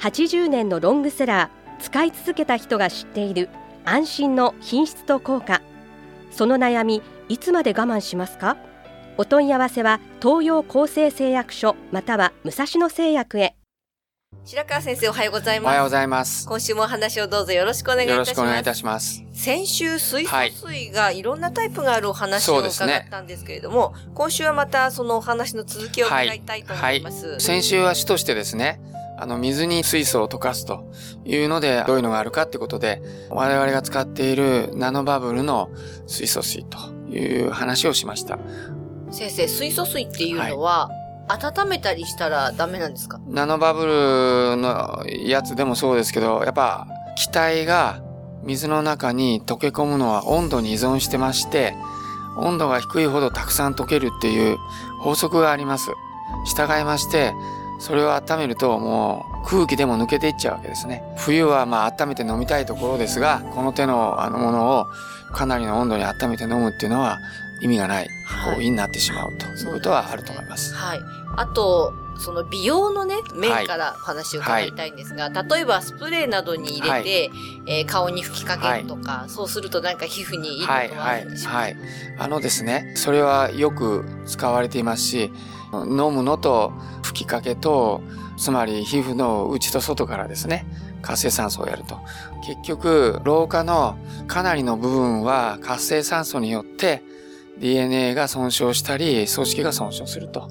80年のロングセラー使い続けた人が知っている安心の品質と効果。その悩みいつまで我慢しますか？お問い合わせは東洋厚生製薬所または武蔵野製薬へ。白川先生おはようございます。おはようございます。今週もお話をどうぞよろしくお願いいよろたします。しくお願いいたします。先週水素水がい。ろんなタイプがあるお話を伺ったんですけれども、今週はまたそのお話の続きを伺いたいと思います、先週は主としてですね、あの、水に水素を溶かすというので、どういうのがあるかってことで、我々が使っているナノバブルの水素水という話をしました。先生水素水っていうのは、温めたりしたらダメなんですか？ナノバブルのやつでもそうですけど、やっぱ気体が水の中に溶け込むのは温度に依存してまして、温度が低いほどたくさん溶けるっていう法則があります。従いまして、それを温めるともう空気でも抜けていっちゃうわけですね。冬はまあ温めて飲みたいところですが、この手のあのものをかなりの温度に温めて飲むっていうのは意味がない行為になってしまうと、そういうことはあると思います。はい。あと、その美容のね、面からお話を伺いたいんですが、例えばスプレーなどに入れて、えー顔に吹きかけるとか、そうするとなんか皮膚にいいことはいはあはいるんでしょうか、はい。あのですね、それはよく使われていますし、飲むのと吹きかけと、つまり皮膚の内と外からですね、活性酸素をやると。結局、老化のかなりの部分は活性酸素によって DNA が損傷したり、組織が損傷すると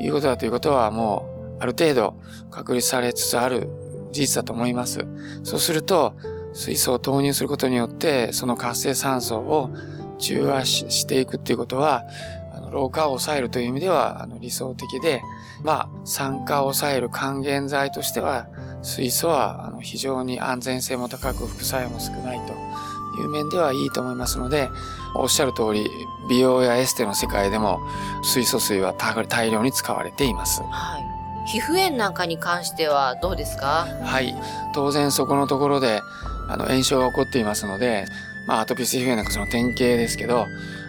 いうことだということはもうある程度確立されつつある事実だと思います。そうすると、水素を投入することによって、その活性酸素を中和していくっていうことは、あの老化を抑えるという意味ではあの理想的で、まあ、酸化を抑える還元剤としては、水素はあの非常に安全性も高く副作用も少ないという面ではいいと思いますので、おっしゃる通り、美容やエステの世界でも水素水は大大量に使われています。はい。皮膚炎なんかに関してはどうですか？はい。当然そこのところで、あの、炎症が起こっていますので、まあ、アトピー性皮膚炎なんかその典型ですけど、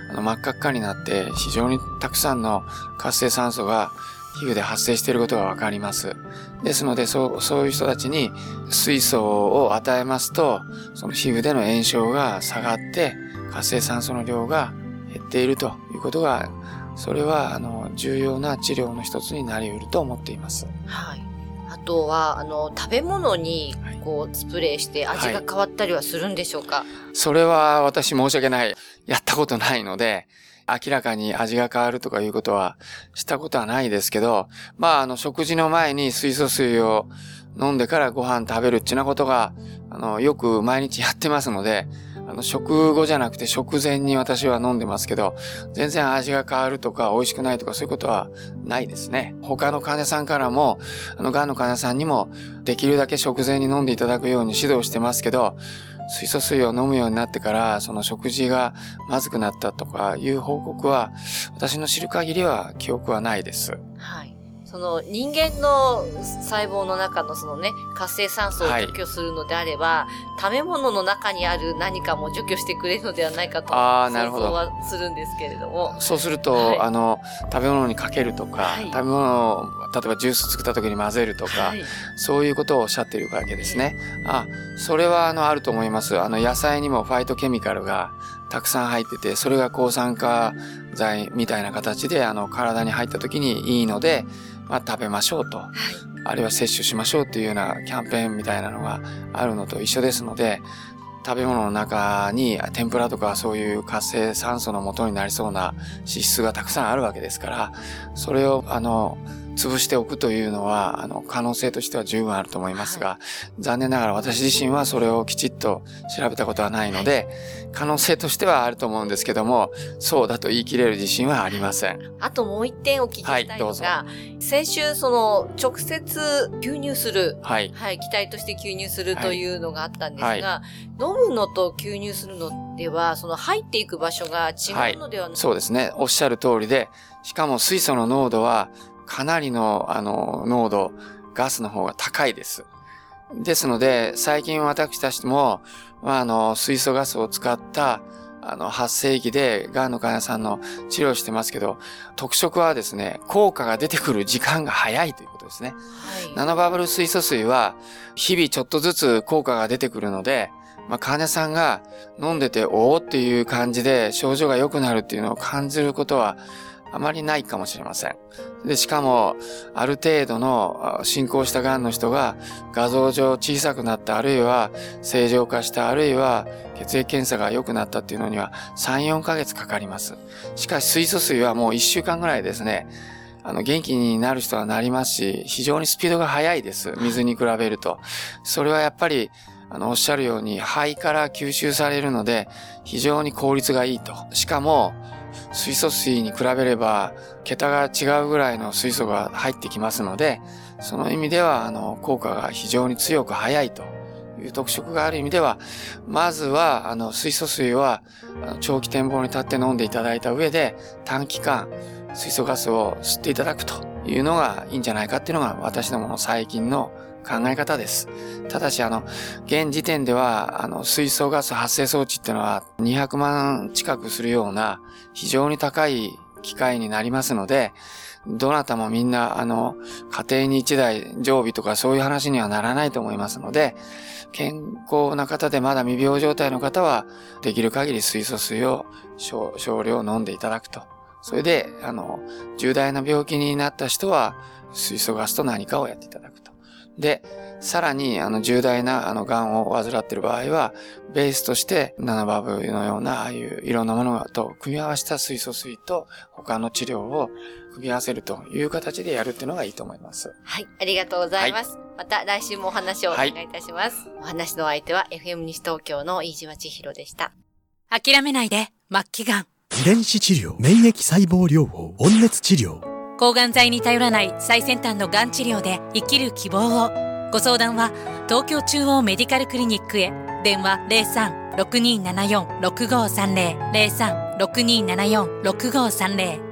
あの、真っ赤っかになって、非常にたくさんの活性酸素が皮膚で発生していることがわかります。ですので、そう、そういう人たちに水素を与えますと、その皮膚での炎症が下がって、活性酸素の量が減っているということが、それは、あの、重要な治療の一つになり得ると思っています。はい。あとは、あの、食べ物にはい、こう、スプレーして味が変わったりはするんでしょうか、それは私申し訳ない。やったことないので、明らかに味が変わるとかいうことはしたことはないですけど、まあ、あの、食事の前に水素水を飲んでからご飯食べるっていうなことが、あの、よく毎日やってますので、あの、食後じゃなくて食前に私は飲んでますけど、全然味が変わるとか美味しくないとかそういうことはないですね。他の患者さんからも、あの、癌の患者さんにも、できるだけ食前に飲んでいただくように指導してますけど、水素水を飲むようになってから、その食事がまずくなったとかいう報告は、私の知る限りは記憶はないです。はい。その人間の細胞の中のそのね、活性酸素をはい除去するのであれば、食べ物の中にある何かも除去してくれるのではないかとあーなるほど。想像はするんですけれども。そうすると、はい。あの、食べ物にかけるとか、はい。食べ物を、例えばジュース作った時に混ぜるとか、はい。そういうことをおっしゃっているわけですね。あ、それはあの、あると思います。あの、野菜にもファイトケミカルがたくさん入ってて、それが抗酸化剤みたいな形で、あの、体に入った時にいいので、まあ、食べましょうと。あるいは摂取しましょうっていうようなキャンペーンみたいなのがあるのと一緒ですので、食べ物の中に天ぷらとかそういう活性酸素の元になりそうな脂質がたくさんあるわけですから、それをあの、潰しておくというのは、あの、可能性としては十分あると思いますが、残念ながら私自身はそれをきちっと調べたことはないので、可能性としてはあると思うんですけども、そうだと言い切れる自信はありません。あともう一点お聞きしたいのが、はい、先週その直接吸入する、はい、はい、気体として吸入するというのがあったんですが、はい。はい、飲むのと吸入するのでは、その入っていく場所が違うのではない、そうですね。おっしゃる通りで、しかも水素の濃度はかなりの、あの、濃度、ガスの方が高いです。ですので、最近私たちも、まあ、あの、水素ガスを使った、あの、発生器で、癌の患者さんの治療してますけど、特色はですね、効果が出てくる時間が早いということですね。はい、ナノバブル水素水は、日々ちょっとずつ効果が出てくるので、まあ、患者さんが飲んでて、おおっていう感じで症状が良くなるっていうのを感じることは、あまりないかもしれません。で、しかも、ある程度の進行した癌の人が画像上小さくなった、あるいは正常化した、あるいは血液検査が良くなったっていうのには3、4ヶ月かかります。しかし水素水はもう1週間ぐらいですね、あの、元気になる人はなりますし、非常にスピードが速いです。水に比べると。それはやっぱり、あの、おっしゃるように肺から吸収されるので、非常に効率がいいと。しかも、水素水に比べれば、桁が違うぐらいの水素が入ってきますので、その意味では、あの、効果が非常に強く早いという特色がある意味では、まずは、あの、水素水は、長期展望に立って飲んでいただいた上で、短期間、水素ガスを吸っていただくというのがいいんじゃないかっていうのが私どもの最近の考え方です。ただし、あの、現時点では、あの、水素ガス発生装置っていうのは200万近くするような非常に高い機械になりますので、どなたもみんな、あの、家庭に一台常備とかそういう話にはならないと思いますので、健康な方でまだ未病状態の方は、できる限り水素水を少量飲んでいただくと。それで、あの、重大な病気になった人は、水素ガスと何かをやっていただくと。で、さらに、あの、重大な、あの、癌を患っている場合は、ベースとして、ナノバブのような、ああいういろんなものと組み合わせた水素水と他の治療を組み合わせるという形でやるっていうのがいいと思います。はい、ありがとうございます。はい、また来週もお話をお願いいたします。はい、お話の相手は FM 西東京の飯島千尋でした。諦めないで、末期癌。遺伝子治療、免疫細胞療法、温熱治療。抗がん剤に頼らない最先端のがん治療で生きる希望を。ご相談は東京中央メディカルクリニックへ。電話03-6274-6530 03-6274-6530